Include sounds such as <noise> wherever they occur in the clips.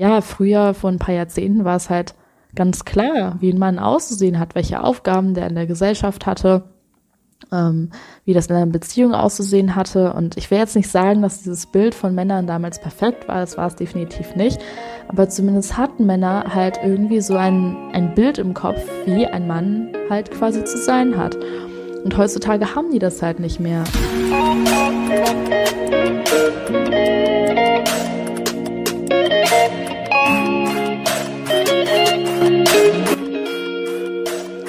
Ja, früher, vor ein paar Jahrzehnten, war es halt ganz klar, wie ein Mann auszusehen hat, welche Aufgaben der in der Gesellschaft hatte, ähm, wie das in einer Beziehung auszusehen hatte. Und ich will jetzt nicht sagen, dass dieses Bild von Männern damals perfekt war, das war es definitiv nicht. Aber zumindest hatten Männer halt irgendwie so ein, ein Bild im Kopf, wie ein Mann halt quasi zu sein hat. Und heutzutage haben die das halt nicht mehr.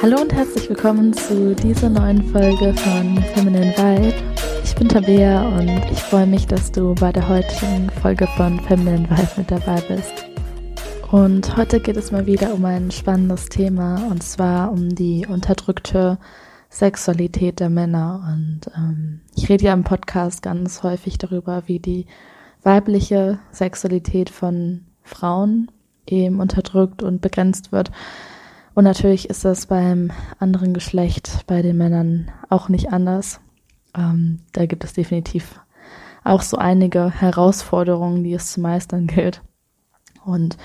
Hallo und herzlich willkommen zu dieser neuen Folge von Feminine Vibe. Ich bin Tabea und ich freue mich, dass du bei der heutigen Folge von Feminine Vibe mit dabei bist. Und heute geht es mal wieder um ein spannendes Thema und zwar um die unterdrückte Sexualität der Männer. Und ähm, ich rede ja im Podcast ganz häufig darüber, wie die weibliche Sexualität von Frauen eben unterdrückt und begrenzt wird. Und natürlich ist das beim anderen Geschlecht, bei den Männern auch nicht anders. Ähm, da gibt es definitiv auch so einige Herausforderungen, die es zu meistern gilt. Und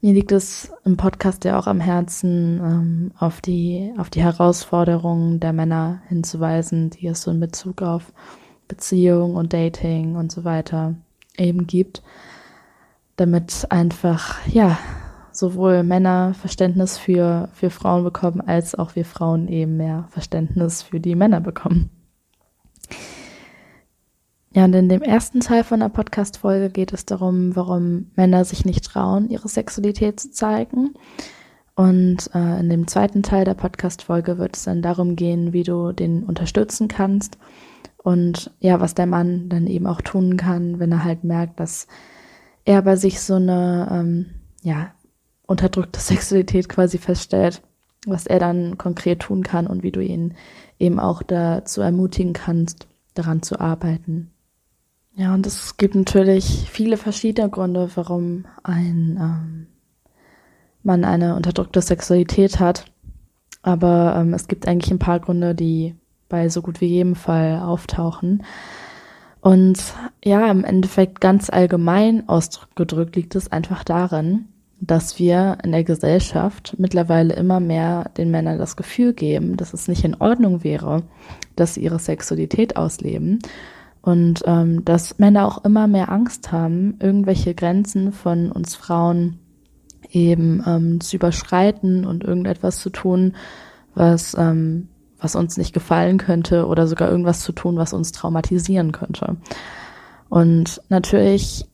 mir liegt es im Podcast ja auch am Herzen, ähm, auf die, auf die Herausforderungen der Männer hinzuweisen, die es so in Bezug auf Beziehung und Dating und so weiter eben gibt, damit einfach, ja, sowohl Männer Verständnis für, für Frauen bekommen, als auch wir Frauen eben mehr Verständnis für die Männer bekommen. Ja, und in dem ersten Teil von der Podcast-Folge geht es darum, warum Männer sich nicht trauen, ihre Sexualität zu zeigen. Und äh, in dem zweiten Teil der Podcast-Folge wird es dann darum gehen, wie du den unterstützen kannst und ja, was der Mann dann eben auch tun kann, wenn er halt merkt, dass er bei sich so eine ähm, ja unterdrückte Sexualität quasi feststellt, was er dann konkret tun kann und wie du ihn eben auch dazu ermutigen kannst, daran zu arbeiten. Ja, und es gibt natürlich viele verschiedene Gründe, warum ein ähm, Mann eine unterdrückte Sexualität hat. Aber ähm, es gibt eigentlich ein paar Gründe, die bei so gut wie jedem Fall auftauchen. Und ja, im Endeffekt ganz allgemein ausgedrückt liegt es einfach darin, dass wir in der Gesellschaft mittlerweile immer mehr den Männern das Gefühl geben, dass es nicht in Ordnung wäre, dass sie ihre Sexualität ausleben und ähm, dass Männer auch immer mehr Angst haben, irgendwelche Grenzen von uns Frauen eben ähm, zu überschreiten und irgendetwas zu tun, was, ähm, was uns nicht gefallen könnte oder sogar irgendwas zu tun, was uns traumatisieren könnte. Und natürlich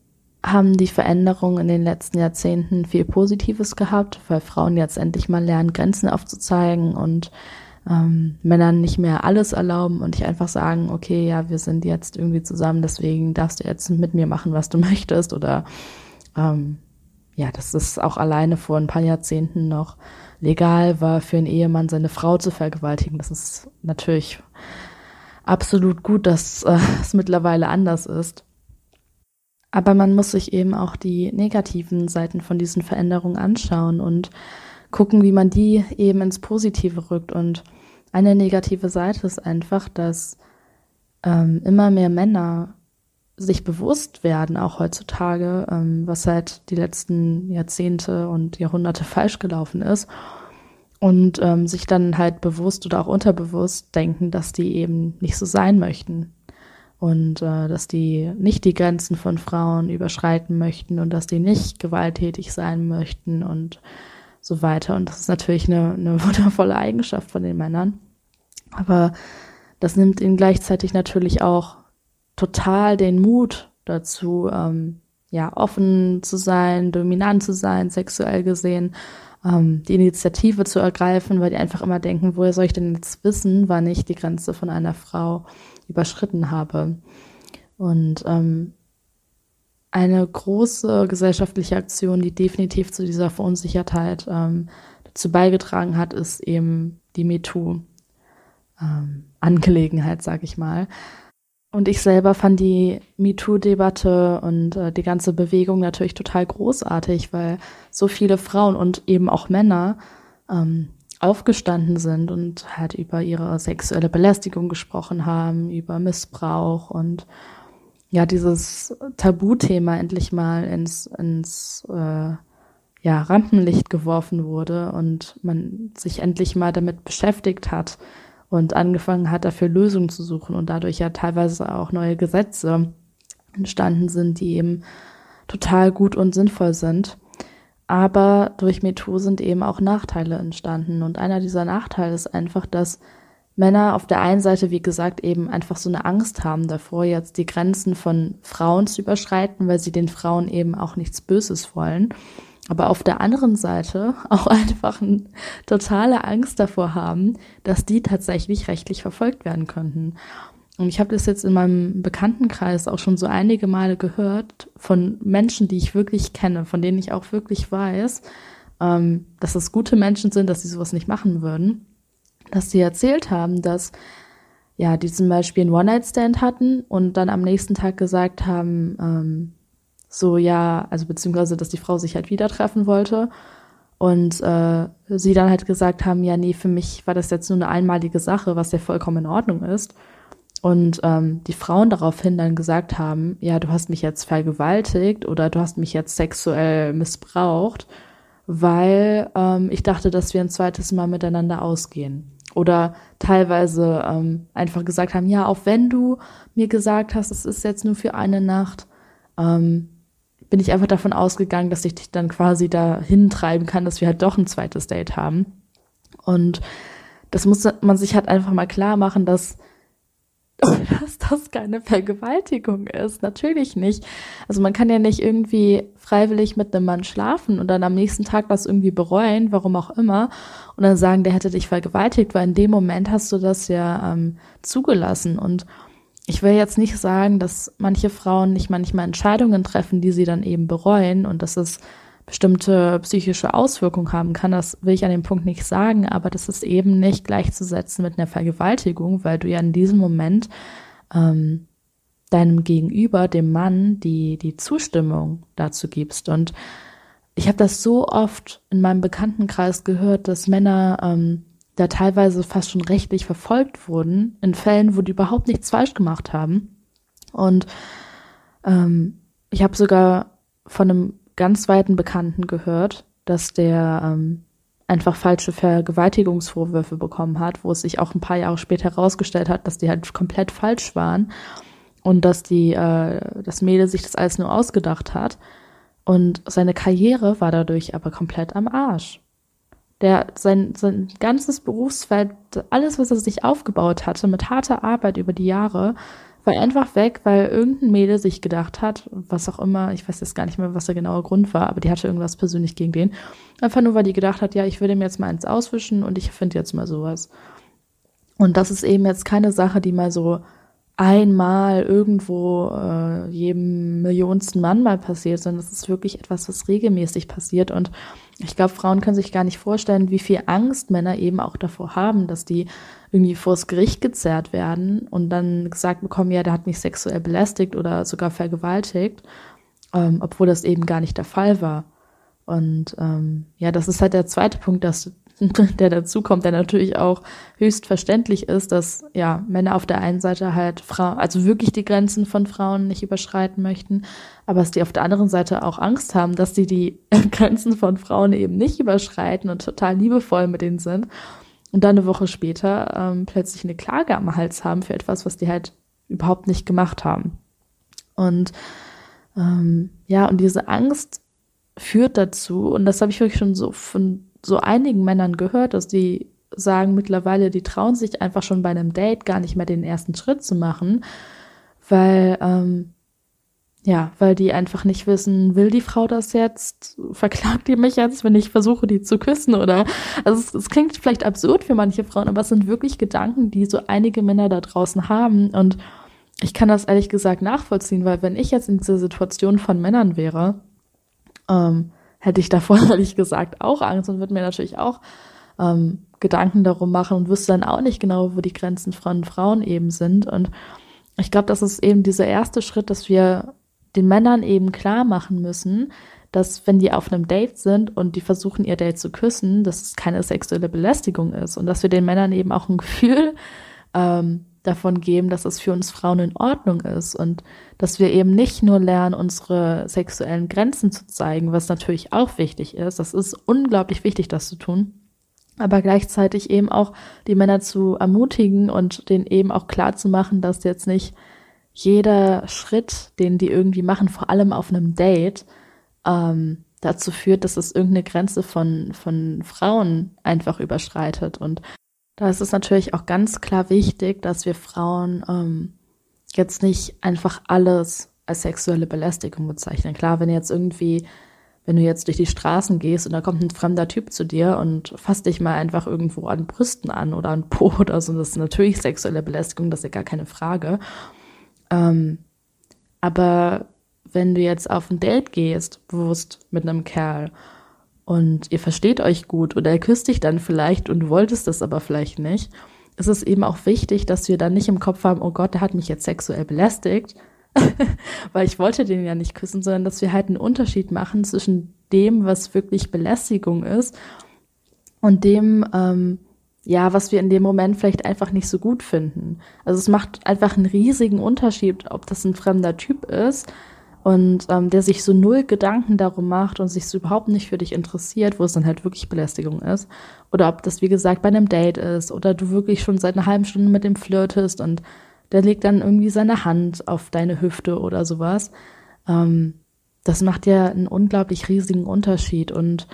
haben die Veränderungen in den letzten Jahrzehnten viel Positives gehabt, weil Frauen jetzt endlich mal lernen, Grenzen aufzuzeigen und ähm, Männern nicht mehr alles erlauben und ich einfach sagen, okay, ja, wir sind jetzt irgendwie zusammen, deswegen darfst du jetzt mit mir machen, was du <laughs> möchtest oder ähm, ja, dass es auch alleine vor ein paar Jahrzehnten noch legal war, für einen Ehemann seine Frau zu vergewaltigen. Das ist natürlich absolut gut, dass äh, es mittlerweile anders ist. Aber man muss sich eben auch die negativen Seiten von diesen Veränderungen anschauen und gucken, wie man die eben ins Positive rückt. Und eine negative Seite ist einfach, dass ähm, immer mehr Männer sich bewusst werden, auch heutzutage, ähm, was seit die letzten Jahrzehnte und Jahrhunderte falsch gelaufen ist. Und ähm, sich dann halt bewusst oder auch unterbewusst denken, dass die eben nicht so sein möchten. Und äh, dass die nicht die Grenzen von Frauen überschreiten möchten und dass die nicht gewalttätig sein möchten und so weiter. Und das ist natürlich eine, eine <laughs> wundervolle Eigenschaft von den Männern. Aber das nimmt ihnen gleichzeitig natürlich auch total den Mut dazu, ähm, ja, offen zu sein, dominant zu sein, sexuell gesehen, ähm, die Initiative zu ergreifen, weil die einfach immer denken, woher soll ich denn jetzt wissen, wann ich die Grenze von einer Frau überschritten habe. Und ähm, eine große gesellschaftliche Aktion, die definitiv zu dieser Verunsichertheit ähm, dazu beigetragen hat, ist eben die MeToo-Angelegenheit, ähm, sag ich mal. Und ich selber fand die MeToo-Debatte und äh, die ganze Bewegung natürlich total großartig, weil so viele Frauen und eben auch Männer ähm, aufgestanden sind und halt über ihre sexuelle Belästigung gesprochen haben, über Missbrauch und ja dieses Tabuthema endlich mal ins, ins äh, ja, Rampenlicht geworfen wurde und man sich endlich mal damit beschäftigt hat und angefangen hat, dafür Lösungen zu suchen und dadurch ja teilweise auch neue Gesetze entstanden sind, die eben total gut und sinnvoll sind. Aber durch MeToo sind eben auch Nachteile entstanden. Und einer dieser Nachteile ist einfach, dass Männer auf der einen Seite, wie gesagt, eben einfach so eine Angst haben davor, jetzt die Grenzen von Frauen zu überschreiten, weil sie den Frauen eben auch nichts Böses wollen. Aber auf der anderen Seite <laughs> auch einfach eine totale Angst davor haben, dass die tatsächlich rechtlich verfolgt werden könnten. Und ich habe das jetzt in meinem Bekanntenkreis auch schon so einige Male gehört von Menschen, die ich wirklich kenne, von denen ich auch wirklich weiß, ähm, dass das gute Menschen sind, dass sie sowas nicht machen würden dass sie erzählt haben, dass ja, die zum Beispiel einen One-Night-Stand hatten und dann am nächsten Tag gesagt haben, ähm, so ja, also beziehungsweise, dass die Frau sich halt wieder treffen wollte und äh, sie dann halt gesagt haben, ja, nee, für mich war das jetzt nur eine einmalige Sache, was ja vollkommen in Ordnung ist. Und ähm, die Frauen daraufhin dann gesagt haben, ja, du hast mich jetzt vergewaltigt oder du hast mich jetzt sexuell missbraucht, weil ähm, ich dachte, dass wir ein zweites Mal miteinander ausgehen oder teilweise ähm, einfach gesagt haben, ja, auch wenn du mir gesagt hast, es ist jetzt nur für eine Nacht, ähm, bin ich einfach davon ausgegangen, dass ich dich dann quasi dahin treiben kann, dass wir halt doch ein zweites Date haben. Und das muss man sich halt einfach mal klar machen, dass <laughs> dass das keine Vergewaltigung ist. Natürlich nicht. Also man kann ja nicht irgendwie freiwillig mit einem Mann schlafen und dann am nächsten Tag das irgendwie bereuen, warum auch immer, und dann sagen, der hätte dich vergewaltigt, weil in dem Moment hast du das ja ähm, zugelassen. Und ich will jetzt nicht sagen, dass manche Frauen nicht manchmal Entscheidungen treffen, die sie dann eben bereuen und dass es bestimmte psychische Auswirkungen haben kann, das will ich an dem Punkt nicht sagen, aber das ist eben nicht gleichzusetzen mit einer Vergewaltigung, weil du ja in diesem Moment ähm, deinem Gegenüber, dem Mann, die, die Zustimmung dazu gibst. Und ich habe das so oft in meinem Bekanntenkreis gehört, dass Männer ähm, da teilweise fast schon rechtlich verfolgt wurden, in Fällen, wo die überhaupt nichts falsch gemacht haben. Und ähm, ich habe sogar von einem ganz weiten Bekannten gehört, dass der ähm, einfach falsche Vergewaltigungsvorwürfe bekommen hat, wo es sich auch ein paar Jahre später herausgestellt hat, dass die halt komplett falsch waren und dass die, äh, das Mädel sich das alles nur ausgedacht hat. Und seine Karriere war dadurch aber komplett am Arsch. Der, sein, sein ganzes Berufsfeld, alles, was er sich aufgebaut hatte, mit harter Arbeit über die Jahre, war einfach weg, weil irgendein Mädel sich gedacht hat, was auch immer, ich weiß jetzt gar nicht mehr, was der genaue Grund war, aber die hatte irgendwas persönlich gegen den. Einfach nur, weil die gedacht hat, ja, ich will dem jetzt mal eins auswischen und ich finde jetzt mal sowas. Und das ist eben jetzt keine Sache, die mal so einmal irgendwo äh, jedem millionsten Mann mal passiert, sondern das ist wirklich etwas, was regelmäßig passiert. Und ich glaube, Frauen können sich gar nicht vorstellen, wie viel Angst Männer eben auch davor haben, dass die irgendwie vors Gericht gezerrt werden und dann gesagt bekommen, ja, der hat mich sexuell belästigt oder sogar vergewaltigt, ähm, obwohl das eben gar nicht der Fall war. Und ähm, ja, das ist halt der zweite Punkt, dass <laughs> der dazu kommt, der natürlich auch höchst verständlich ist, dass ja Männer auf der einen Seite halt Frauen, also wirklich die Grenzen von Frauen nicht überschreiten möchten, aber dass die auf der anderen Seite auch Angst haben, dass die die <laughs> Grenzen von Frauen eben nicht überschreiten und total liebevoll mit denen sind und dann eine Woche später ähm, plötzlich eine Klage am Hals haben für etwas, was die halt überhaupt nicht gemacht haben. Und ähm, ja, und diese Angst führt dazu, und das habe ich wirklich schon so von so einigen Männern gehört, dass die sagen mittlerweile, die trauen sich einfach schon bei einem Date gar nicht mehr den ersten Schritt zu machen, weil ähm, ja, weil die einfach nicht wissen, will die Frau das jetzt? Verklagt die mich jetzt, wenn ich versuche, die zu küssen? Oder also es, es klingt vielleicht absurd für manche Frauen, aber es sind wirklich Gedanken, die so einige Männer da draußen haben. Und ich kann das ehrlich gesagt nachvollziehen, weil wenn ich jetzt in dieser Situation von Männern wäre, ähm, hätte ich davor <laughs> ehrlich gesagt auch Angst und würde mir natürlich auch ähm, Gedanken darum machen und wüsste dann auch nicht genau, wo die Grenzen von Frauen eben sind. Und ich glaube, das ist eben dieser erste Schritt, dass wir den Männern eben klar machen müssen, dass wenn die auf einem Date sind und die versuchen, ihr Date zu küssen, dass es keine sexuelle Belästigung ist und dass wir den Männern eben auch ein Gefühl ähm, davon geben, dass es für uns Frauen in Ordnung ist und dass wir eben nicht nur lernen, unsere sexuellen Grenzen zu zeigen, was natürlich auch wichtig ist. Das ist unglaublich wichtig, das zu tun. Aber gleichzeitig eben auch die Männer zu ermutigen und denen eben auch klar zu machen, dass jetzt nicht jeder Schritt, den die irgendwie machen, vor allem auf einem Date, ähm, dazu führt, dass es irgendeine Grenze von, von Frauen einfach überschreitet. Und da ist es natürlich auch ganz klar wichtig, dass wir Frauen ähm, jetzt nicht einfach alles als sexuelle Belästigung bezeichnen. Klar, wenn jetzt irgendwie, wenn du jetzt durch die Straßen gehst und da kommt ein fremder Typ zu dir und fasst dich mal einfach irgendwo an Brüsten an oder an Po <laughs> oder so, das ist natürlich sexuelle Belästigung, das ist ja gar keine Frage. Ähm, aber wenn du jetzt auf ein Date gehst, bewusst mit einem Kerl und ihr versteht euch gut oder er küsst dich dann vielleicht und wolltest das aber vielleicht nicht, ist es eben auch wichtig, dass wir dann nicht im Kopf haben, oh Gott, der hat mich jetzt sexuell belästigt, <laughs> weil ich wollte den ja nicht küssen, sondern dass wir halt einen Unterschied machen zwischen dem, was wirklich Belästigung ist und dem, ähm, ja, was wir in dem Moment vielleicht einfach nicht so gut finden. Also es macht einfach einen riesigen Unterschied, ob das ein fremder Typ ist und ähm, der sich so null Gedanken darum macht und sich so überhaupt nicht für dich interessiert, wo es dann halt wirklich Belästigung ist. Oder ob das, wie gesagt, bei einem Date ist oder du wirklich schon seit einer halben Stunde mit dem flirtest und der legt dann irgendwie seine Hand auf deine Hüfte oder sowas. Ähm, das macht ja einen unglaublich riesigen Unterschied und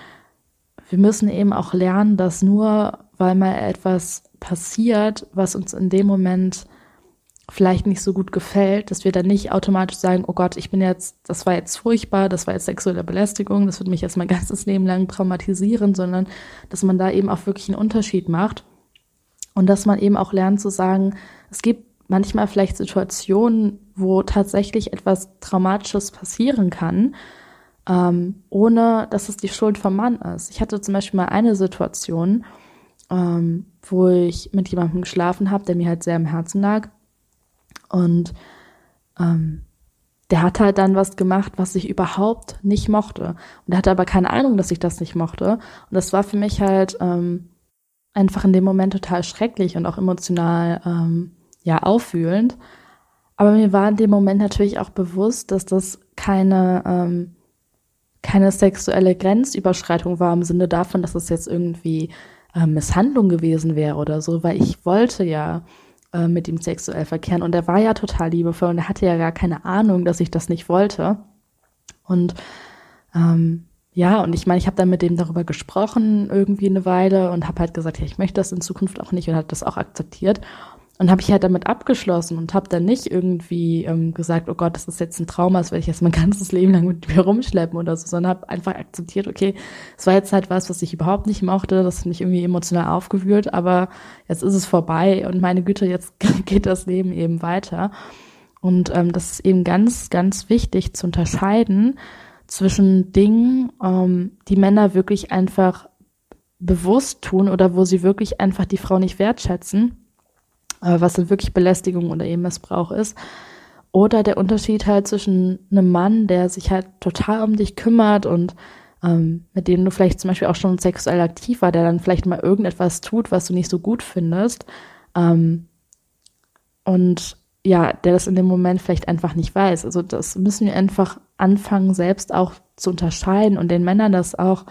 wir müssen eben auch lernen, dass nur weil mal etwas passiert, was uns in dem Moment vielleicht nicht so gut gefällt, dass wir dann nicht automatisch sagen, oh Gott, ich bin jetzt, das war jetzt furchtbar, das war jetzt sexuelle Belästigung, das wird mich jetzt mein <laughs> ganzes Leben lang traumatisieren, sondern dass man da eben auch wirklich einen Unterschied macht und dass man eben auch lernt zu sagen, es gibt manchmal vielleicht Situationen, wo tatsächlich etwas Traumatisches passieren kann, ähm, ohne dass es die Schuld vom Mann ist. Ich hatte zum Beispiel mal eine Situation, ähm, wo ich mit jemandem geschlafen habe, der mir halt sehr am Herzen lag und ähm, der hat halt dann was gemacht, was ich überhaupt nicht mochte. Und er hatte aber keine Ahnung, dass ich das nicht mochte. Und das war für mich halt ähm, einfach in dem Moment total schrecklich und auch emotional ähm, ja auffühlend. Aber mir war in dem Moment natürlich auch bewusst, dass das keine ähm, keine sexuelle Grenzüberschreitung war im Sinne davon, dass es jetzt irgendwie äh, Misshandlung gewesen wäre oder so, weil ich wollte ja äh, mit ihm sexuell verkehren. Und er war ja total liebevoll und er hatte ja gar keine Ahnung, dass ich das nicht wollte. Und ähm, ja, und ich meine, ich habe dann mit dem darüber gesprochen irgendwie eine Weile und habe halt gesagt, ja, ich möchte das in Zukunft auch nicht und hat das auch akzeptiert. Und habe ich halt damit abgeschlossen und habe dann nicht irgendwie ähm, gesagt, oh Gott, das ist jetzt ein Trauma, das werde ich jetzt mein <laughs> ganzes Leben lang mit mir rumschleppen oder so, sondern habe einfach akzeptiert, okay, es war jetzt halt was, was ich überhaupt nicht mochte, das hat mich irgendwie emotional aufgewühlt, aber jetzt ist es vorbei und meine Güte, jetzt <laughs> geht das Leben eben weiter. Und ähm, das ist eben ganz, ganz wichtig zu unterscheiden zwischen Dingen, ähm, die Männer wirklich einfach bewusst tun oder wo sie wirklich einfach die Frau nicht wertschätzen was dann wirklich Belästigung oder eben Missbrauch ist. Oder der Unterschied halt zwischen einem Mann, der sich halt total um dich kümmert und ähm, mit dem du vielleicht zum Beispiel auch schon sexuell aktiv war, der dann vielleicht mal irgendetwas tut, was du nicht so gut findest. Ähm, und ja, der das in dem Moment vielleicht einfach nicht weiß. Also das müssen wir einfach anfangen, selbst auch zu unterscheiden und den Männern das auch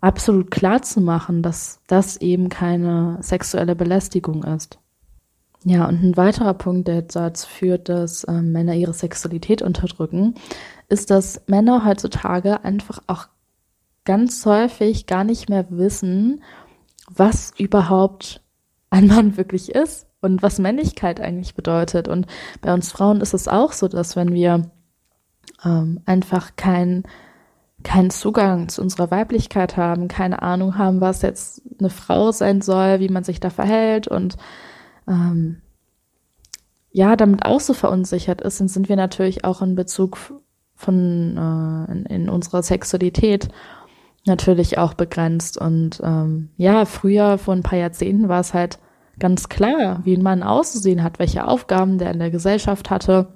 absolut klar zu machen, dass das eben keine sexuelle Belästigung ist. Ja, und ein weiterer Punkt, der dazu führt, dass äh, Männer ihre Sexualität unterdrücken, ist, dass Männer heutzutage einfach auch ganz häufig gar nicht mehr wissen, was überhaupt ein Mann <laughs> wirklich ist und was Männlichkeit eigentlich bedeutet. Und bei uns Frauen ist es auch so, dass wenn wir ähm, einfach keinen keinen Zugang zu unserer Weiblichkeit haben, keine Ahnung haben, was jetzt eine Frau sein soll, wie man sich da verhält und ähm, ja, damit auch so verunsichert ist, dann sind wir natürlich auch in Bezug von äh, in, in unserer Sexualität natürlich auch begrenzt. Und ähm, ja, früher, vor ein paar Jahrzehnten, war es halt ganz klar, wie ein Mann auszusehen hat, welche Aufgaben der in der Gesellschaft hatte.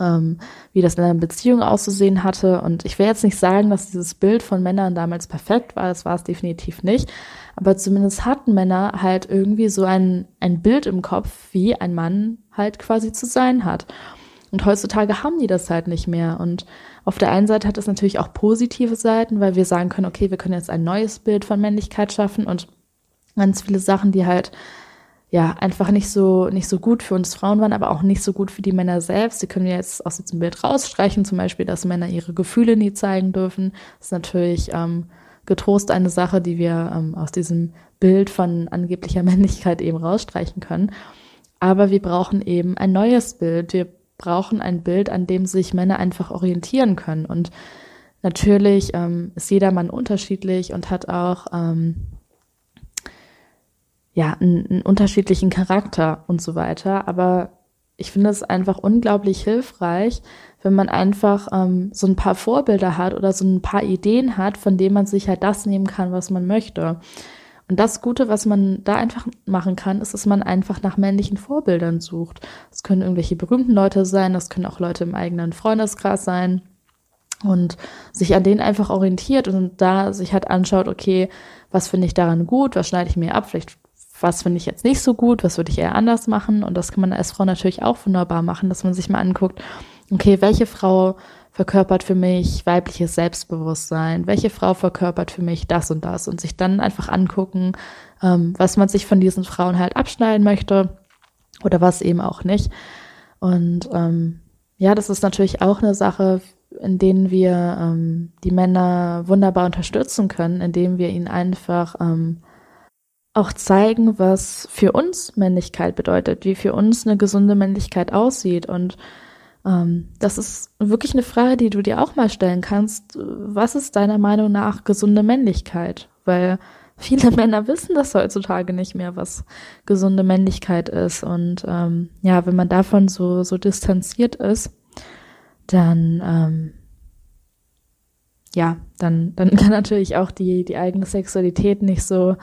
Ähm, wie das in einer Beziehung auszusehen hatte. Und ich will jetzt nicht sagen, dass dieses Bild von Männern damals perfekt war, das war es definitiv nicht. Aber zumindest hatten Männer halt irgendwie so ein, ein Bild im Kopf, wie ein Mann halt quasi zu sein hat. Und heutzutage haben die das halt nicht mehr. Und auf der einen Seite hat es natürlich auch positive Seiten, weil wir sagen können, okay, wir können jetzt ein neues Bild von Männlichkeit schaffen und ganz viele Sachen, die halt ja, einfach nicht so, nicht so gut für uns Frauen waren, aber auch nicht so gut für die Männer selbst. Sie können jetzt aus diesem Bild rausstreichen, zum Beispiel, dass Männer ihre Gefühle nie zeigen dürfen. Das ist natürlich ähm, getrost eine Sache, die wir ähm, aus diesem Bild von angeblicher <laughs> Männlichkeit eben rausstreichen können. Aber wir brauchen eben ein neues Bild. Wir brauchen ein Bild, an dem sich Männer einfach orientieren können. Und natürlich ähm, ist jeder Mann unterschiedlich und hat auch ähm, ja, einen, einen unterschiedlichen Charakter und so weiter. Aber ich finde es einfach unglaublich hilfreich, wenn man einfach ähm, so ein paar Vorbilder hat oder so ein paar Ideen hat, von denen man sich halt das nehmen kann, was man möchte. Und das Gute, was man da einfach machen kann, ist, dass man einfach nach männlichen Vorbildern sucht. Das können irgendwelche berühmten Leute sein, das können auch Leute im eigenen Freundeskreis sein und sich an denen einfach orientiert und da sich halt anschaut, okay, was finde ich daran gut, was schneide ich mir ab, vielleicht was finde ich jetzt nicht so gut, was würde ich eher anders machen. Und das kann man als Frau natürlich auch wunderbar machen, dass man sich mal anguckt, okay, welche Frau verkörpert für mich weibliches Selbstbewusstsein, welche Frau verkörpert für mich das und das und sich dann einfach angucken, ähm, was man sich von diesen Frauen halt abschneiden möchte oder was eben auch nicht. Und ähm, ja, das ist natürlich auch eine Sache, in denen wir ähm, die Männer wunderbar unterstützen können, indem wir ihnen einfach ähm, auch zeigen, was für uns Männlichkeit bedeutet, wie für uns eine gesunde Männlichkeit aussieht. Und ähm, das ist wirklich eine Frage, die du dir auch mal stellen kannst. Was ist deiner Meinung nach gesunde Männlichkeit? Weil viele <laughs> Männer wissen das heutzutage nicht mehr, was gesunde Männlichkeit ist. Und ähm, ja, wenn man davon so, so distanziert ist, dann ähm, ja, dann, dann <laughs> kann natürlich auch die, die eigene Sexualität nicht so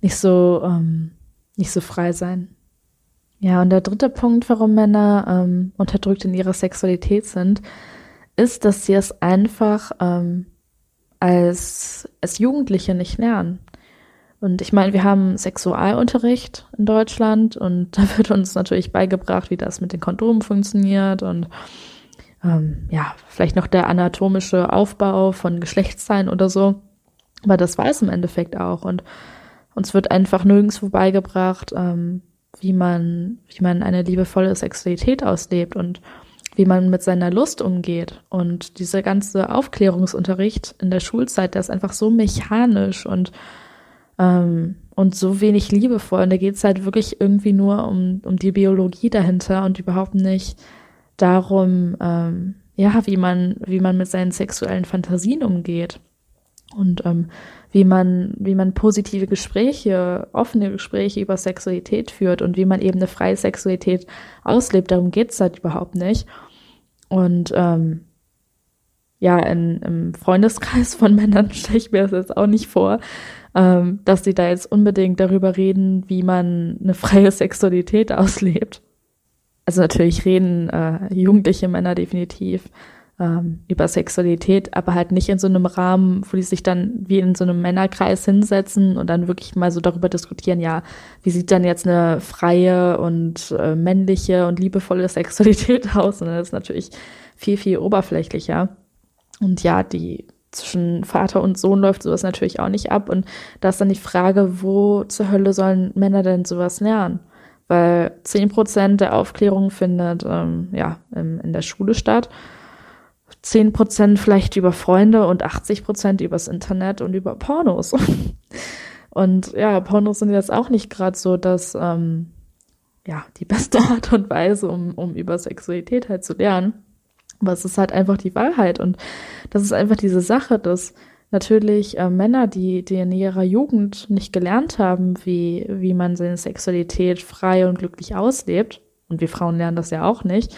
nicht so, ähm, nicht so frei sein. Ja, und der dritte Punkt, warum Männer ähm, unterdrückt in ihrer Sexualität sind, ist, dass sie es einfach ähm, als, als Jugendliche nicht lernen. Und ich meine, wir haben Sexualunterricht in Deutschland und <laughs> da wird uns natürlich beigebracht, wie das mit den Kondomen funktioniert und ähm, ja, vielleicht noch der anatomische Aufbau von Geschlechtsteilen oder so. Aber das weiß im Endeffekt auch. Und uns wird einfach nirgendwo beigebracht, ähm, wie man, wie man eine liebevolle Sexualität auslebt und wie man mit seiner Lust umgeht. Und dieser ganze Aufklärungsunterricht in der Schulzeit, der ist einfach so mechanisch und, ähm, und so wenig liebevoll. Und da geht es halt wirklich irgendwie nur um, um die Biologie dahinter und überhaupt nicht darum, ähm, ja, wie man, wie man mit seinen sexuellen Fantasien umgeht. Und ähm, wie man, wie man positive Gespräche, offene Gespräche über Sexualität führt und wie man eben eine freie Sexualität auslebt. Darum geht's halt überhaupt nicht. Und ähm, ja, in, im Freundeskreis von <laughs> Männern stelle ich mir das jetzt auch nicht vor, ähm, dass sie da jetzt unbedingt darüber reden, wie man eine freie Sexualität <laughs> auslebt. Also natürlich reden äh, jugendliche Männer definitiv ähm, über Sexualität, aber halt nicht in so einem Rahmen, wo die sich dann wie in so einem Männerkreis hinsetzen und dann wirklich mal so darüber diskutieren, ja, wie sieht dann jetzt eine freie und äh, männliche und liebevolle <laughs> Sexualität aus? Und das ist natürlich viel, viel oberflächlicher. Und ja, die zwischen Vater und Sohn läuft sowas natürlich auch nicht ab. Und da ist dann die Frage, wo zur Hölle sollen Männer denn sowas lernen? Weil zehn Prozent der Aufklärung findet ähm, ja in, in der Schule statt 10 Prozent vielleicht über Freunde und 80 Prozent übers Internet und über Pornos. <laughs> und ja, Pornos sind jetzt auch nicht gerade so, dass ähm, ja die beste <laughs> Art und Weise, um, um über Sexualität halt zu lernen. Aber es ist halt einfach die Wahrheit und das ist einfach diese Sache, dass natürlich äh, Männer, die, die in ihrer Jugend nicht gelernt haben, wie, wie man seine Sexualität frei und glücklich auslebt, und wir Frauen lernen das ja auch nicht,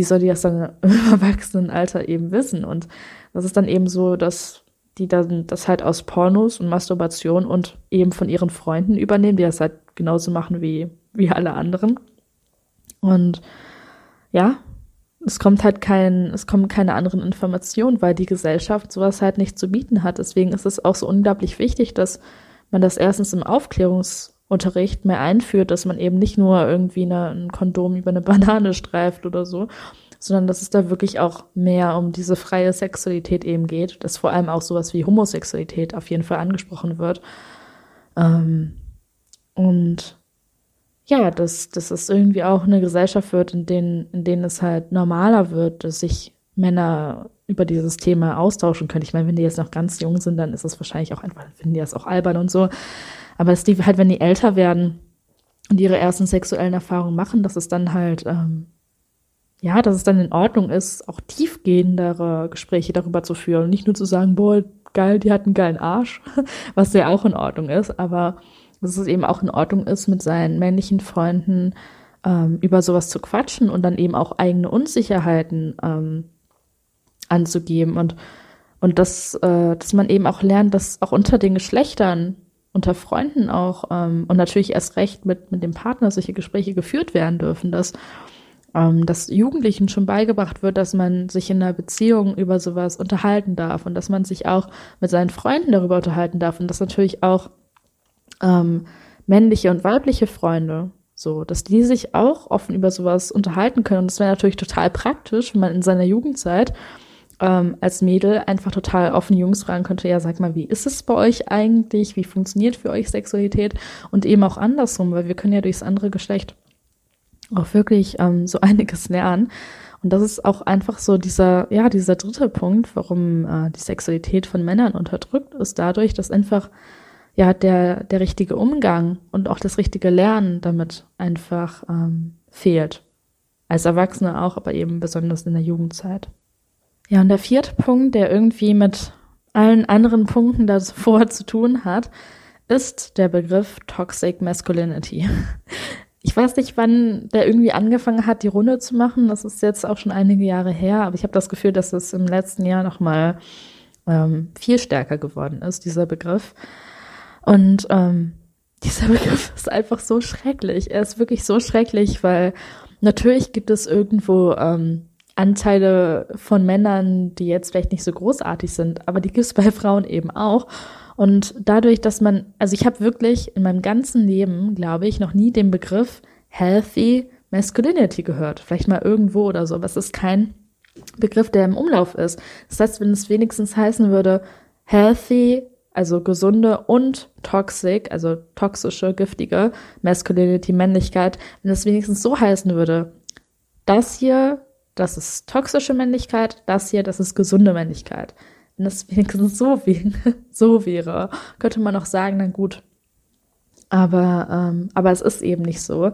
wie soll die das dann <laughs> im Erwachsenenalter eben wissen? Und das ist dann eben so, dass die dann das halt aus Pornos und Masturbation und eben von ihren Freunden übernehmen, die das halt genauso machen wie, wie alle anderen. Und ja, es kommt halt kein, es kommen keine anderen Informationen, weil die Gesellschaft sowas halt nicht zu bieten hat. Deswegen ist es auch so unglaublich wichtig, dass man das erstens im Aufklärungsunterricht mehr einführt, dass man eben nicht nur irgendwie eine, ein Kondom über eine Banane streift oder so, sondern dass es da wirklich auch mehr um diese freie Sexualität eben geht, dass vor allem auch sowas wie Homosexualität auf jeden Fall angesprochen wird. Ähm, und ja, dass, dass es irgendwie auch eine Gesellschaft wird, in denen, in denen es halt normaler wird, dass sich Männer über dieses Thema austauschen können. Ich meine, wenn die jetzt noch ganz jung sind, dann ist es wahrscheinlich auch einfach, finden die das auch albern und so. Aber dass die halt, wenn die älter werden und ihre ersten sexuellen Erfahrungen machen, dass es dann halt, ähm, ja, dass es dann in Ordnung ist, auch tiefgehendere Gespräche darüber zu führen und nicht nur zu sagen, boah, geil, die hat einen geilen Arsch, <laughs> was ja auch in Ordnung ist, aber dass es eben auch in Ordnung ist, mit seinen männlichen Freunden ähm, über sowas zu quatschen und dann eben auch eigene Unsicherheiten ähm, anzugeben und und dass, äh, dass man eben auch lernt, dass auch unter den Geschlechtern, unter Freunden auch ähm, und natürlich erst recht mit, mit dem Partner solche Gespräche geführt werden dürfen, dass, ähm, dass Jugendlichen schon beigebracht wird, dass man sich in einer Beziehung über sowas unterhalten darf und dass man sich auch mit seinen Freunden darüber unterhalten darf und dass natürlich auch ähm, männliche und weibliche Freunde, so, dass die sich auch offen über sowas unterhalten können. Und das wäre natürlich total praktisch, wenn man in seiner Jugendzeit ähm, als Mädel einfach total offen Jungs fragen könnte, ja, sag mal, wie ist es bei euch eigentlich? Wie funktioniert für euch Sexualität? Und eben auch andersrum, weil wir können ja durchs andere Geschlecht auch wirklich ähm, so <laughs> einiges lernen. Und das ist auch einfach so dieser, ja, dieser dritte Punkt, warum äh, die Sexualität von Männern unterdrückt ist, dadurch, dass einfach ja der, der richtige Umgang und auch das richtige Lernen damit einfach ähm, fehlt. Als Erwachsene auch, aber eben besonders in der Jugendzeit. Ja, und der vierte Punkt, der irgendwie mit allen anderen Punkten davor <laughs> zu tun hat, ist der Begriff Toxic Masculinity. Ich weiß nicht, wann der irgendwie angefangen hat, die Runde zu machen. Das ist jetzt auch schon einige Jahre her, aber ich habe das Gefühl, dass es im letzten Jahr noch mal ähm, viel stärker geworden ist, dieser Begriff. Und ähm, <laughs> dieser Begriff ist einfach so schrecklich. Er ist wirklich so schrecklich, weil natürlich gibt es irgendwo ähm, Anteile von Männern, die jetzt vielleicht nicht so großartig sind, aber die gibt es <laughs> bei Frauen eben auch. Und dadurch, dass man, also ich habe wirklich in meinem ganzen Leben, glaube ich, noch nie den Begriff healthy masculinity gehört. Vielleicht mal irgendwo oder so, es ist kein Begriff, der im Umlauf ist. Das heißt, wenn es wenigstens heißen würde, healthy also gesunde und toxic, also toxische, giftige Masculinity, Männlichkeit, wenn es wenigstens so heißen würde, das hier, das ist toxische Männlichkeit, das hier, das ist gesunde Männlichkeit. Wenn es wenigstens so, wie, <laughs> so wäre, könnte man auch sagen, na gut. Aber, ähm, aber es ist eben nicht so.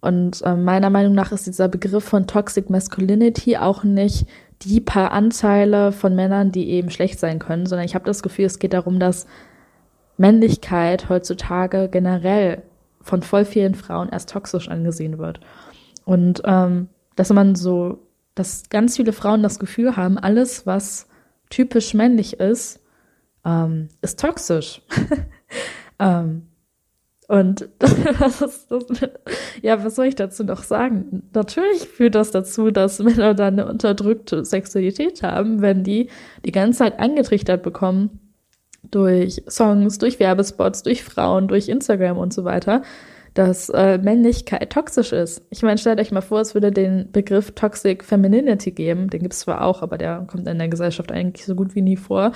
Und äh, meiner Meinung nach ist dieser Begriff von Toxic Masculinity auch nicht die paar Anteile von Männern, die eben schlecht sein können, sondern ich habe das Gefühl, es geht darum, dass Männlichkeit heutzutage generell von voll vielen Frauen erst toxisch angesehen wird. Und ähm, dass man so, dass ganz viele Frauen das Gefühl haben, alles, was typisch männlich ist, ähm, ist toxisch. <laughs> ähm, und <laughs> das ist, das, ja, was soll ich dazu noch sagen? Natürlich führt das dazu, dass Männer dann eine unterdrückte Sexualität haben, wenn die die ganze Zeit angetrichtert bekommen durch Songs, durch Werbespots, durch Frauen, durch Instagram und so weiter, dass äh, Männlichkeit toxisch ist. Ich meine, stellt euch mal vor, es würde den Begriff Toxic Femininity geben. Den gibt es zwar auch, aber der kommt in der Gesellschaft eigentlich so gut wie nie vor.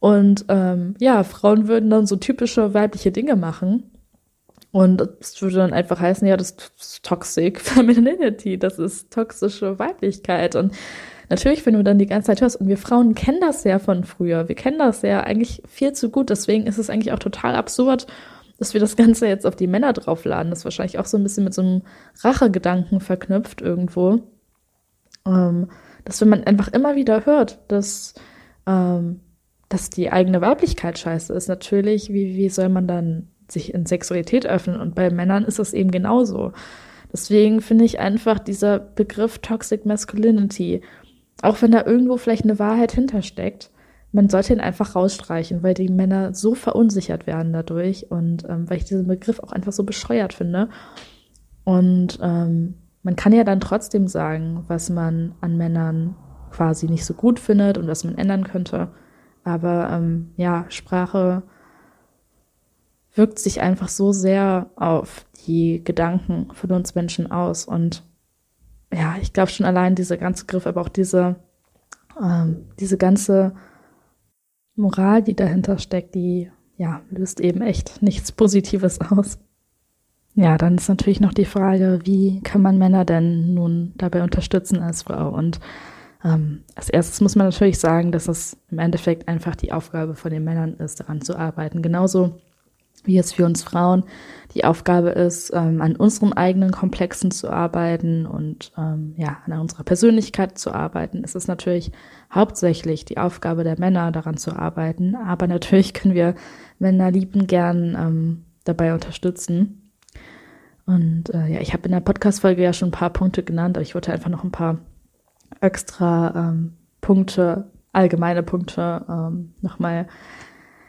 Und ähm, ja, Frauen würden dann so typische weibliche Dinge machen und es würde dann einfach heißen, ja, das ist Toxic Femininity, das ist toxische Weiblichkeit. Und natürlich, wenn du dann die ganze Zeit hörst, und wir Frauen kennen das ja von früher, wir kennen das ja eigentlich viel zu gut, deswegen ist es eigentlich auch total absurd, dass wir das Ganze jetzt auf die Männer draufladen. Das ist wahrscheinlich auch so ein bisschen mit so einem Rachegedanken verknüpft irgendwo. Ähm, dass wenn man einfach immer wieder hört, dass, ähm, dass die eigene Weiblichkeit scheiße ist, natürlich, wie, wie soll man dann sich in Sexualität öffnen. Und bei Männern ist das eben genauso. Deswegen finde ich einfach dieser Begriff Toxic Masculinity, auch wenn da irgendwo vielleicht eine Wahrheit hintersteckt, man sollte ihn einfach rausstreichen, weil die Männer so verunsichert werden dadurch und ähm, weil ich diesen Begriff auch einfach so bescheuert finde. Und ähm, man kann ja dann trotzdem sagen, was man an Männern quasi nicht so gut findet und was man ändern könnte. Aber ähm, ja, Sprache wirkt sich einfach so sehr auf die Gedanken von uns Menschen aus. Und ja, ich glaube schon allein dieser ganze Griff, aber auch diese, ähm, diese ganze Moral, die dahinter steckt, die ja, löst eben echt nichts Positives aus. Ja, dann ist natürlich noch die Frage, wie kann man Männer denn nun dabei unterstützen als Frau? Und ähm, als erstes muss man natürlich sagen, dass es im Endeffekt einfach die Aufgabe von den Männern ist, daran zu arbeiten. Genauso wie es für uns Frauen die Aufgabe ist, ähm, an unseren eigenen Komplexen zu arbeiten und ähm, ja, an unserer Persönlichkeit zu arbeiten, ist es natürlich hauptsächlich die Aufgabe der Männer, daran zu arbeiten. Aber natürlich können wir Männer lieben gern ähm, dabei unterstützen. Und äh, ja, ich habe in der Podcast-Folge ja schon ein paar Punkte genannt, aber ich wollte einfach noch ein paar extra ähm, Punkte, allgemeine Punkte ähm, nochmal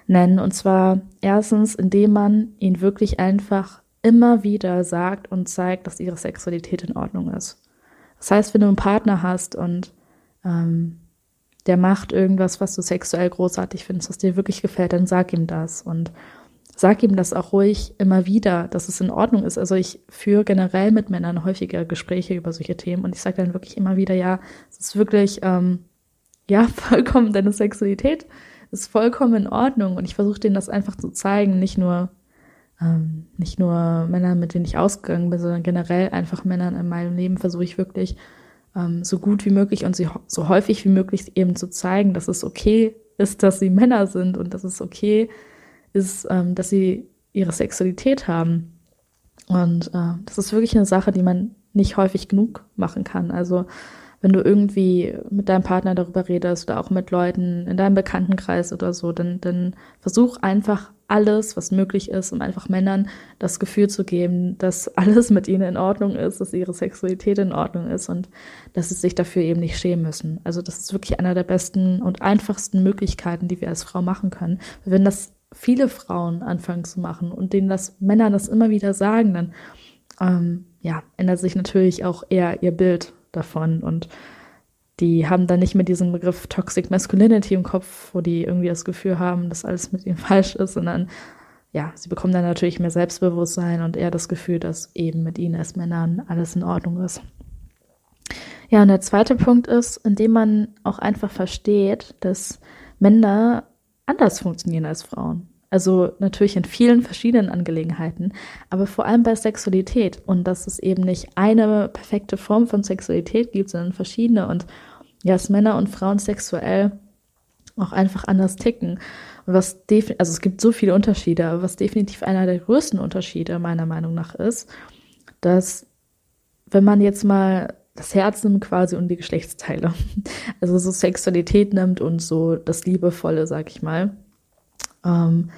nennen. Und zwar erstens, indem man ihn wirklich einfach immer wieder sagt und zeigt, dass ihre Sexualität in Ordnung ist. Das heißt, wenn du einen Partner hast und ähm, der macht irgendwas, was du sexuell großartig findest, was dir wirklich gefällt, dann sag ihm das und sag ihm das auch ruhig immer wieder, dass es in Ordnung ist. Also ich führe generell mit Männern häufiger Gespräche über solche Themen und ich sage dann wirklich immer wieder, ja, es ist wirklich, ähm, ja, <laughs> vollkommen deine Sexualität ist vollkommen in Ordnung und ich versuche denen das einfach zu zeigen, nicht nur ähm, nicht nur Männer, mit denen ich ausgegangen bin, sondern generell einfach Männern in meinem Leben versuche ich wirklich ähm, so gut wie möglich und so häufig wie möglich eben zu zeigen, dass es okay ist, dass sie Männer sind und dass es okay ist, ähm, dass sie ihre Sexualität haben. Und äh, das ist wirklich eine Sache, die man nicht häufig genug machen kann. Also wenn du irgendwie mit deinem Partner darüber redest oder auch mit Leuten in deinem Bekanntenkreis oder so, dann, dann versuch einfach alles, was möglich ist, um einfach Männern das Gefühl zu geben, dass <laughs> alles mit ihnen in Ordnung ist, dass ihre Sexualität in Ordnung ist und dass sie sich dafür eben nicht schämen müssen. Also das ist wirklich einer der besten und einfachsten Möglichkeiten, die wir als Frau machen können. Wenn das viele Frauen anfangen zu machen und denen das Männer das immer wieder sagen, dann ähm, ja, ändert sich natürlich auch eher ihr Bild davon und die haben dann nicht mehr diesen Begriff Toxic Masculinity im Kopf, wo die irgendwie das Gefühl haben, dass alles mit ihnen <laughs> falsch ist, sondern ja, sie bekommen dann natürlich mehr Selbstbewusstsein und eher das Gefühl, dass eben mit ihnen als Männern alles in Ordnung ist. Ja, und der zweite Punkt ist, indem man auch einfach versteht, dass Männer anders funktionieren als Frauen. Also natürlich in vielen verschiedenen Angelegenheiten, aber vor allem bei Sexualität und dass es eben nicht eine perfekte Form von Sexualität gibt, sondern verschiedene und ja, dass Männer und Frauen sexuell auch einfach anders ticken. Was also es gibt so viele Unterschiede, aber was definitiv einer der größten Unterschiede meiner Meinung nach ist, dass wenn man jetzt mal das Herz nimmt quasi und die Geschlechtsteile, <laughs> also so Sexualität nimmt und so das Liebevolle, sag ich mal, ähm,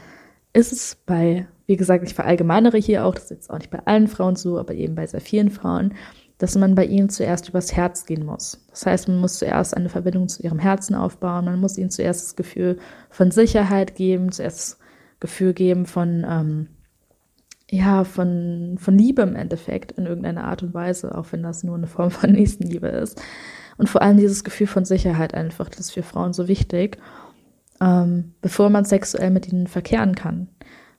ist es bei, wie gesagt, ich verallgemeinere hier auch, das ist jetzt auch nicht bei allen Frauen so, aber eben bei sehr vielen Frauen, dass man bei ihnen zuerst übers Herz gehen muss. Das heißt, man muss zuerst eine Verbindung zu ihrem Herzen aufbauen, man muss ihnen zuerst das Gefühl von Sicherheit geben, zuerst das Gefühl geben von, ähm, ja, von, von Liebe im Endeffekt in irgendeiner Art und Weise, auch wenn das nur eine Form von <laughs> Nächstenliebe ist. Und vor allem dieses Gefühl von Sicherheit einfach, das ist für Frauen so wichtig ähm, bevor man sexuell mit ihnen verkehren kann.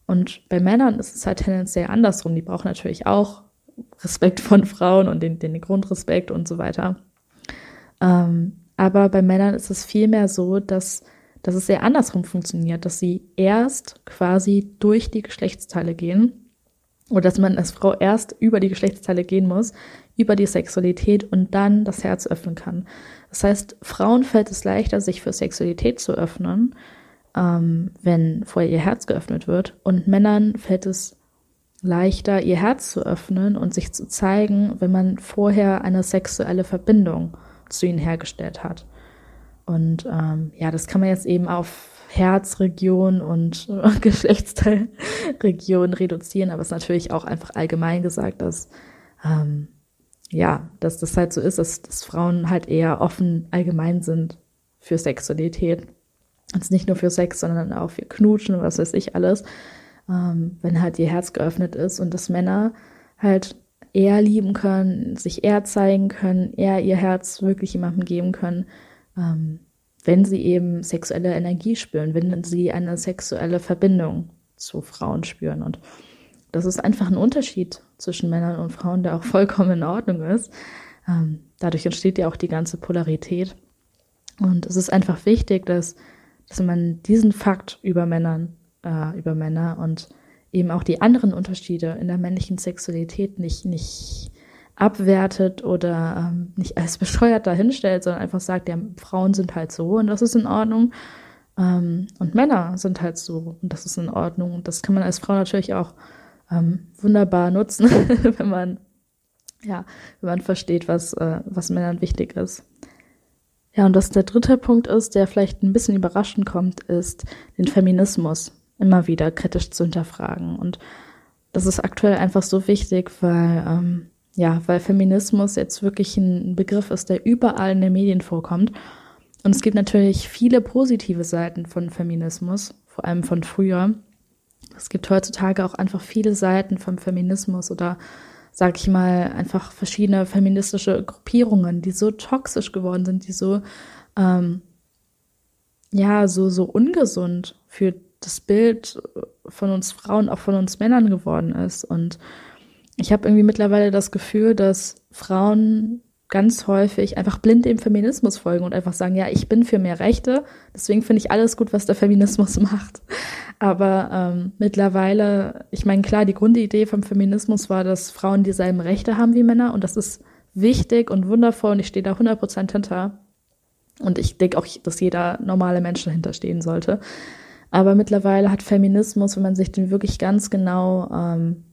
Und bei Männern ist es halt tendenziell andersrum. Die brauchen natürlich auch Respekt von Frauen und den, den Grundrespekt und so weiter. Ähm, aber bei Männern ist es vielmehr so, dass, dass es sehr andersrum funktioniert, dass sie erst quasi durch die Geschlechtsteile gehen oder dass man als Frau erst über die Geschlechtsteile gehen muss, über die Sexualität und dann das Herz öffnen kann. Das heißt, Frauen fällt es leichter, sich für Sexualität zu öffnen, ähm, wenn vorher ihr Herz geöffnet wird. Und Männern fällt es leichter, ihr Herz zu öffnen und sich zu zeigen, wenn man vorher eine sexuelle Verbindung zu ihnen hergestellt hat. Und ähm, ja, das kann man jetzt eben auf Herzregion und <laughs> äh, Geschlechtsteilregion reduzieren, aber es ist natürlich auch einfach allgemein gesagt, dass ähm, ja, dass das halt so ist, dass, dass Frauen halt eher offen allgemein sind für Sexualität. Also nicht nur für Sex, sondern auch für Knutschen und was weiß ich alles. Ähm, wenn halt ihr Herz geöffnet ist und dass Männer halt eher lieben können, sich eher zeigen können, eher ihr Herz wirklich jemandem geben können, ähm, wenn sie eben sexuelle Energie spüren, wenn sie eine sexuelle Verbindung zu Frauen spüren. Und das ist einfach ein Unterschied zwischen Männern und Frauen, der auch vollkommen in Ordnung ist. Ähm, dadurch entsteht ja auch die ganze Polarität. Und es ist einfach wichtig, dass, dass man diesen Fakt über Männern, äh, über Männer und eben auch die anderen Unterschiede in der männlichen Sexualität nicht, nicht abwertet oder ähm, nicht als bescheuert dahinstellt, sondern einfach sagt, ja, Frauen sind halt so und das ist in Ordnung. Ähm, und Männer sind halt so und das ist in Ordnung. Und das kann man als Frau natürlich auch ähm, wunderbar nutzen, <laughs> wenn man, ja, wenn man versteht, was, äh, was Männern wichtig ist. Ja, und was der dritte Punkt ist, der vielleicht ein bisschen überraschend kommt, ist den Feminismus immer wieder kritisch zu hinterfragen. Und das ist aktuell einfach so wichtig, weil, ähm, ja, weil Feminismus jetzt wirklich ein Begriff ist, der überall in den Medien vorkommt. Und es gibt natürlich viele positive Seiten von Feminismus, vor allem von früher. Es gibt heutzutage auch einfach viele Seiten vom Feminismus oder, sag ich mal, einfach verschiedene feministische Gruppierungen, die so toxisch geworden sind, die so, ähm, ja, so, so ungesund für das Bild von uns Frauen, auch von uns Männern geworden ist. Und ich habe irgendwie mittlerweile das Gefühl, dass Frauen ganz häufig einfach blind dem Feminismus folgen und einfach sagen, ja, ich bin für mehr Rechte, deswegen finde ich alles gut, was der Feminismus <laughs> macht. Aber ähm, mittlerweile, ich meine, klar, die Grundidee vom Feminismus war, dass Frauen dieselben Rechte haben wie Männer und das ist wichtig und wundervoll und ich stehe da 100% hinter. Und ich denke auch, dass jeder normale Mensch dahinter stehen sollte. Aber mittlerweile hat Feminismus, wenn man sich den wirklich ganz genau ähm,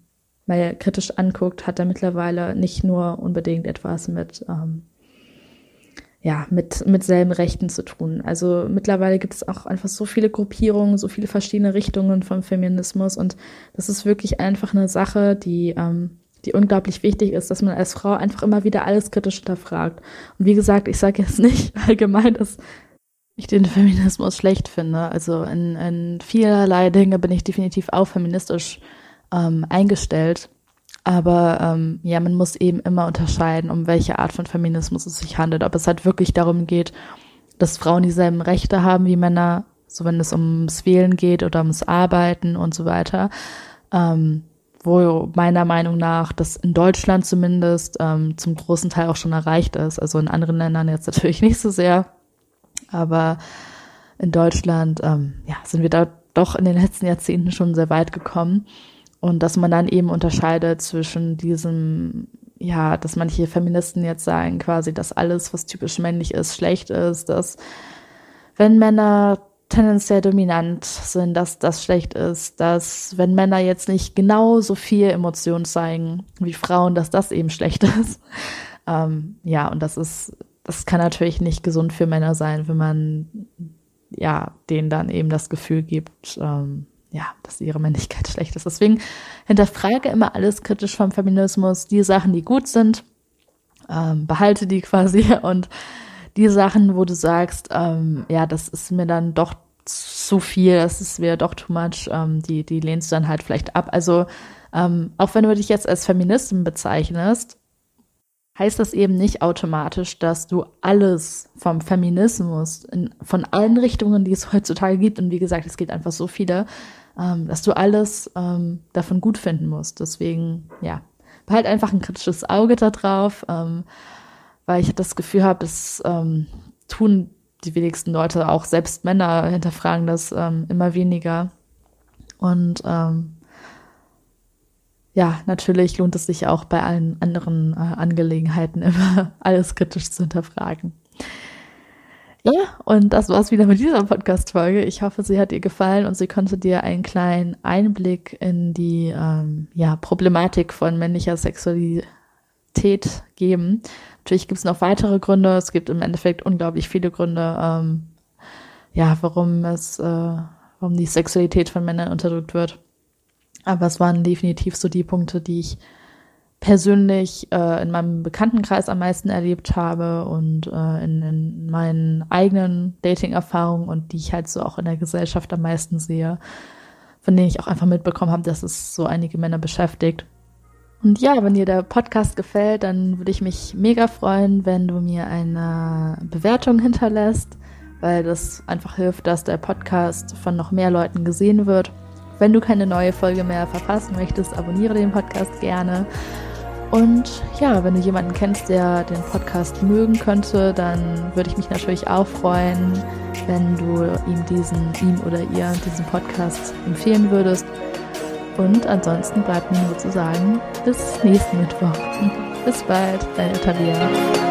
mal kritisch anguckt, hat er mittlerweile nicht nur unbedingt etwas mit ähm, ja, mit, mit selben Rechten zu tun. Also mittlerweile gibt es auch einfach so viele Gruppierungen, so viele verschiedene Richtungen vom Feminismus und das ist wirklich einfach eine Sache, die, ähm, die unglaublich wichtig ist, dass man als Frau einfach immer wieder alles kritisch hinterfragt. Und wie gesagt, ich sage jetzt nicht <laughs> allgemein, dass ich den Feminismus schlecht finde. Also in, in vielerlei Dinge bin ich definitiv auch feministisch ähm, eingestellt. Aber ähm, ja, man muss eben immer unterscheiden, um welche Art von Feminismus es sich handelt. Ob es halt wirklich darum geht, dass Frauen dieselben Rechte haben wie Männer, so wenn es ums Wählen geht oder ums Arbeiten und so weiter. Ähm, wo meiner Meinung nach das in Deutschland zumindest ähm, zum großen Teil auch schon erreicht ist. Also in anderen Ländern jetzt natürlich <laughs> nicht so sehr. Aber in Deutschland ähm, ja, sind wir da doch in den letzten Jahrzehnten schon sehr weit gekommen. Und dass man dann eben unterscheidet zwischen diesem, ja, dass manche Feministen jetzt sagen quasi, dass alles, was typisch männlich ist, schlecht ist, dass wenn Männer tendenziell dominant sind, dass das schlecht ist, dass wenn Männer jetzt nicht genau so viel Emotionen zeigen wie Frauen, dass das eben schlecht <laughs> ist. Ähm, ja, und das ist das kann natürlich nicht gesund für Männer sein, wenn man ja denen dann eben das Gefühl gibt, ähm, ja, dass ihre Männlichkeit <laughs> schlecht ist. Deswegen hinterfrage immer alles kritisch vom Feminismus. Die Sachen, die gut sind, ähm, behalte die quasi <laughs> und die Sachen, wo du sagst, ähm, ja, das ist mir dann doch zu viel, das ist mir doch too much, ähm, die, die lehnst du dann halt vielleicht ab. Also ähm, auch wenn du dich jetzt als Feministin bezeichnest, heißt das eben nicht automatisch, dass du alles vom Feminismus in, von allen Richtungen, die es heutzutage gibt, und wie gesagt, es gibt einfach so viele, ähm, dass du alles ähm, davon gut finden musst. Deswegen, ja, behalt einfach ein kritisches Auge da drauf, ähm, weil ich das Gefühl habe, das ähm, tun die wenigsten Leute, auch selbst Männer hinterfragen das ähm, immer weniger. Und ähm, ja, natürlich lohnt es sich auch bei allen anderen äh, Angelegenheiten <laughs> immer alles kritisch zu hinterfragen. Ja, und das war's wieder mit dieser Podcast-Folge. Ich hoffe, sie hat dir gefallen und sie konnte dir einen kleinen Einblick in die ähm, ja, Problematik von männlicher Sexualität geben. Natürlich gibt es noch weitere Gründe. Es gibt im Endeffekt unglaublich viele Gründe, ähm, ja, warum es, äh, warum die Sexualität von Männern unterdrückt wird. Aber es waren definitiv so die Punkte, die ich persönlich äh, in meinem Bekanntenkreis am meisten erlebt habe und äh, in, in meinen eigenen Dating-Erfahrungen und die ich halt so auch in der Gesellschaft am meisten sehe, von denen ich auch einfach mitbekommen habe, dass es so einige Männer beschäftigt. Und ja, wenn dir der Podcast gefällt, dann würde ich mich mega freuen, wenn du mir eine Bewertung hinterlässt, weil das einfach hilft, dass der Podcast von noch mehr Leuten gesehen wird. Wenn du keine neue Folge mehr verpassen möchtest, abonniere den Podcast gerne. Und ja, wenn du jemanden kennst, der den Podcast mögen könnte, dann würde ich mich natürlich auch freuen, wenn du ihm diesen, ihm oder ihr diesen Podcast empfehlen würdest. Und ansonsten bleibt mir nur zu sagen, bis nächsten Mittwoch. <laughs> Bis bald, deine Tabea.